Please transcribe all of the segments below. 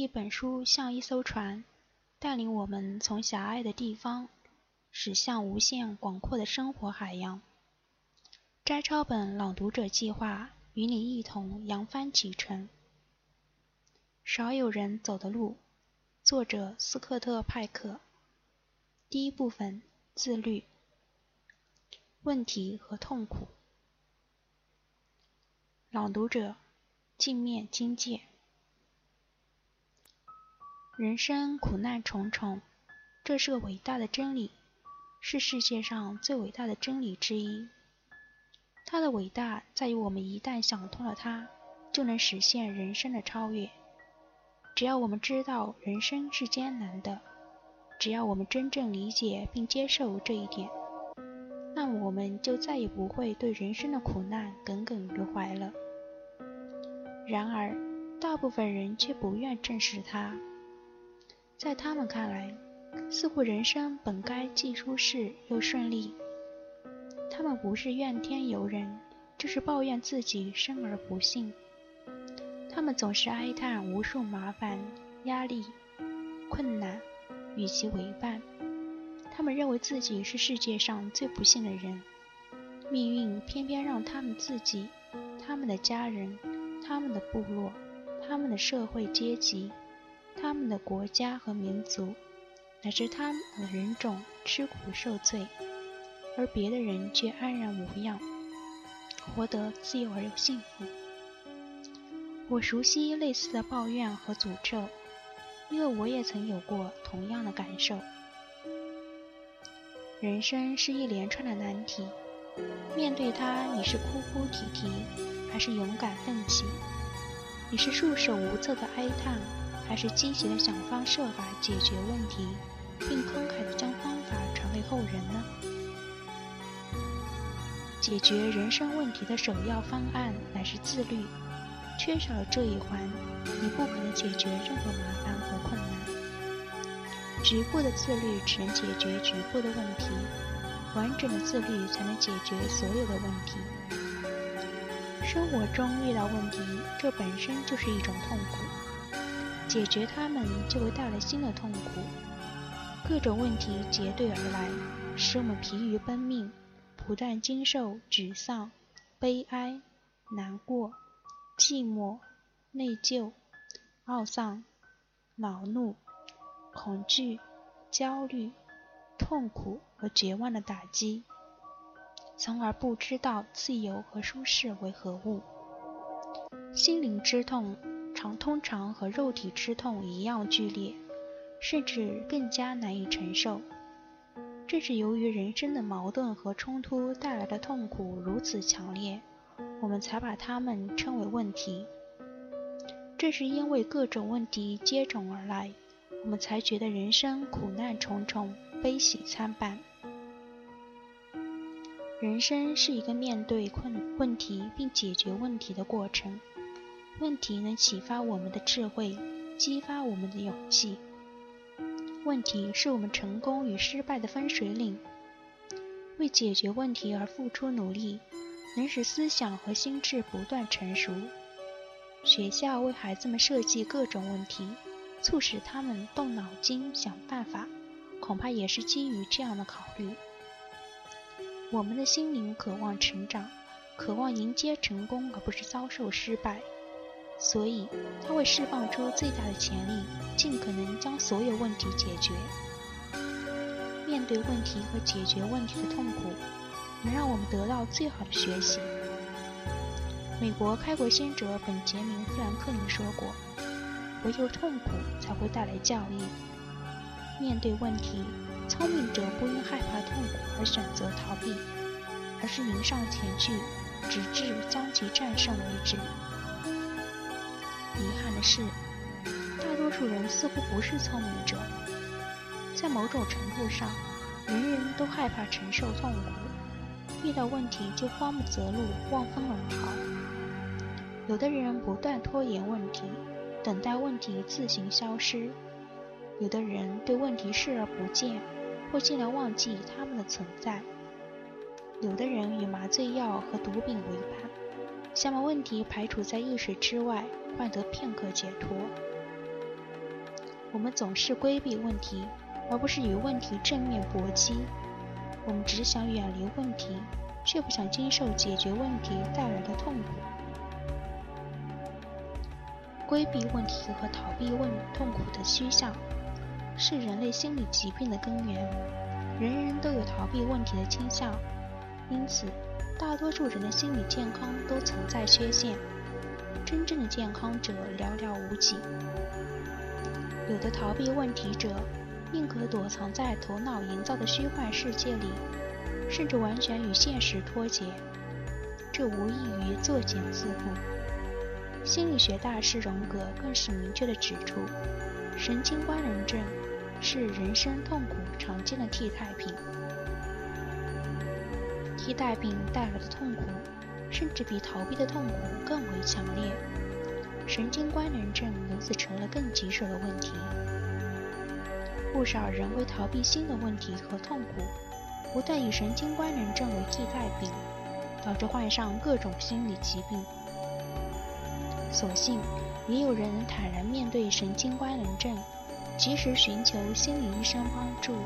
一本书像一艘船，带领我们从狭隘的地方驶向无限广阔的生活海洋。摘抄本朗读者计划与你一同扬帆启程。少有人走的路，作者斯科特·派克。第一部分：自律、问题和痛苦。朗读者：镜面经界。人生苦难重重，这是个伟大的真理，是世界上最伟大的真理之一。它的伟大在于，我们一旦想通了它，就能实现人生的超越。只要我们知道人生是艰难的，只要我们真正理解并接受这一点，那么我们就再也不会对人生的苦难耿耿于怀了。然而，大部分人却不愿正视它。在他们看来，似乎人生本该既舒适又顺利。他们不是怨天尤人，就是抱怨自己生而不幸。他们总是哀叹无数麻烦、压力、困难与其为伴。他们认为自己是世界上最不幸的人，命运偏偏让他们自己、他们的家人、他们的部落、他们的社会阶级、他们的国家和民族，乃至他们的人种吃苦受罪，而别的人却安然无恙，活得自由而又幸福。我熟悉类似的抱怨和诅咒，因为我也曾有过同样的感受。人生是一连串的难题，面对它，你是哭哭啼啼，还是勇敢奋起？你是束手无策的哀叹，还是积极的想方设法解决问题，并慷慨地将方法传给后人呢？解决人生问题的首要方案乃是自律。缺少了这一环，你不可能解决任何麻烦和困难。局部的自律只能解决局部的问题，完整的自律才能解决所有的问题。生活中遇到问题，这本身就是一种痛苦，解决它们就会带来新的痛苦。各种问题结对而来，使我们疲于奔命，不断经受沮丧、悲哀、难过。寂寞、内疚、懊丧、恼怒、恐惧、焦虑、痛苦和绝望的打击，从而不知道自由和舒适为何物。心灵之痛常通常和肉体之痛一样剧烈，甚至更加难以承受。正是由于人生的矛盾和冲突带来的痛苦如此强烈。我们才把它们称为问题。正是因为各种问题接踵而来，我们才觉得人生苦难重重，悲喜参半。人生是一个面对困问题并解决问题的过程。问题能启发我们的智慧，激发我们的勇气。问题是我们成功与失败的分水岭。为解决问题而付出努力。能使思想和心智不断成熟。学校为孩子们设计各种问题，促使他们动脑筋想办法，恐怕也是基于这样的考虑。我们的心灵渴望成长，渴望迎接成功，而不是遭受失败，所以他会释放出最大的潜力，尽可能将所有问题解决。面对问题和解决问题的痛苦。能让我们得到最好的学习。美国开国先哲本杰明·富兰克林说过：“唯有痛苦才会带来教育。”面对问题，聪明者不因害怕痛苦而选择逃避，而是迎上前去，直至将其战胜为止。遗憾的是，大多数人似乎不是聪明者。在某种程度上，人人都害怕承受痛苦。遇到问题就慌不择路、望风而逃。有的人不断拖延问题，等待问题自行消失；有的人对问题视而不见，或尽量忘记他们的存在；有的人与麻醉药和毒品为伴，想把问题排除在意识之外，换得片刻解脱。我们总是规避问题，而不是与问题正面搏击。我们只想远离问题，却不想经受解决问题带来的痛苦。规避问题和逃避问痛苦的趋向，是人类心理疾病的根源。人人都有逃避问题的倾向，因此，大多数人的心理健康都存在缺陷。真正的健康者寥寥无几。有的逃避问题者，宁可躲藏在头脑营造的虚幻世界里，甚至完全与现实脱节，这无异于作茧自缚。心理学大师荣格更是明确地指出，神经官能症是人生痛苦常见的替代品。替代品带来的痛苦，甚至比逃避的痛苦更为强烈。神经官能症由此成了更棘手的问题。不少人为逃避新的问题和痛苦，不断以神经官能症为替代品，导致患上各种心理疾病。所幸，也有人能坦然面对神经官能症，及时寻求心理医生帮助，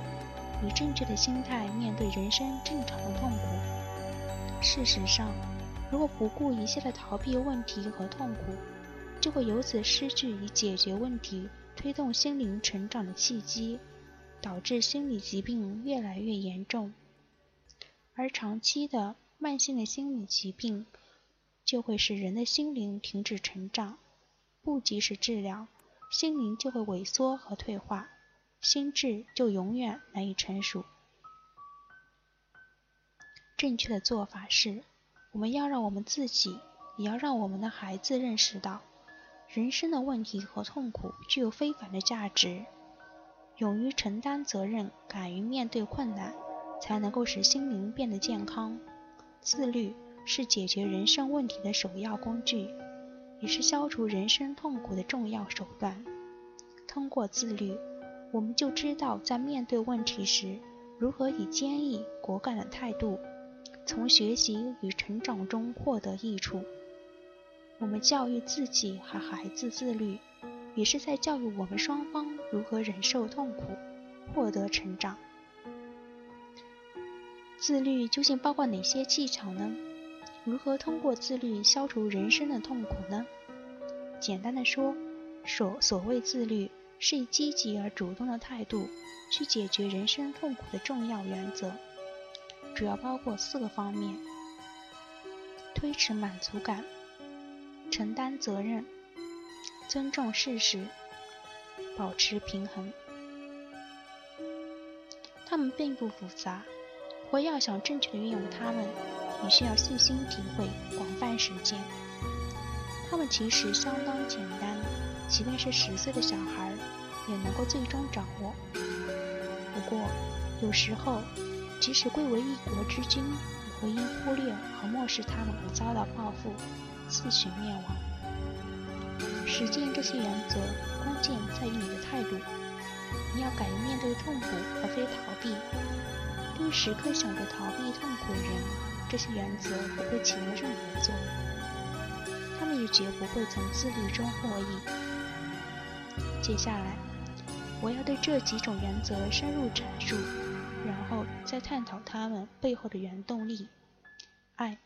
以正确的心态面对人生正常的痛苦。事实上，如果不顾一切的逃避问题和痛苦，就会由此失去以解决问题、推动心灵成长的契机，导致心理疾病越来越严重。而长期的慢性的心理疾病，就会使人的心灵停止成长，不及时治疗，心灵就会萎缩和退化，心智就永远难以成熟。正确的做法是，我们要让我们自己，也要让我们的孩子认识到。人生的问题和痛苦具有非凡的价值，勇于承担责任，敢于面对困难，才能够使心灵变得健康。自律是解决人生问题的首要工具，也是消除人生痛苦的重要手段。通过自律，我们就知道在面对问题时，如何以坚毅果敢的态度，从学习与成长中获得益处。我们教育自己和孩子自律，也是在教育我们双方如何忍受痛苦，获得成长。自律究竟包括哪些技巧呢？如何通过自律消除人生的痛苦呢？简单的说，所所谓自律，是以积极而主动的态度去解决人生痛苦的重要原则，主要包括四个方面：推迟满足感。承担责任，尊重事实，保持平衡。它们并不复杂，我要想正确的运用它们，你需要细心体会，广泛实践。它们其实相当简单，即便是十岁的小孩也能够最终掌握。不过，有时候，即使贵为一国之君，也会因忽略和漠视他们而遭到报复。自取灭亡。实践这些原则，关键在于你的态度。你要敢于面对痛苦，而非逃避。对时刻想着逃避痛苦的人，这些原则不会起到任何作用。他们也绝不会从自律中获益。接下来，我要对这几种原则深入阐述，后再探讨他们背后的原动力——爱。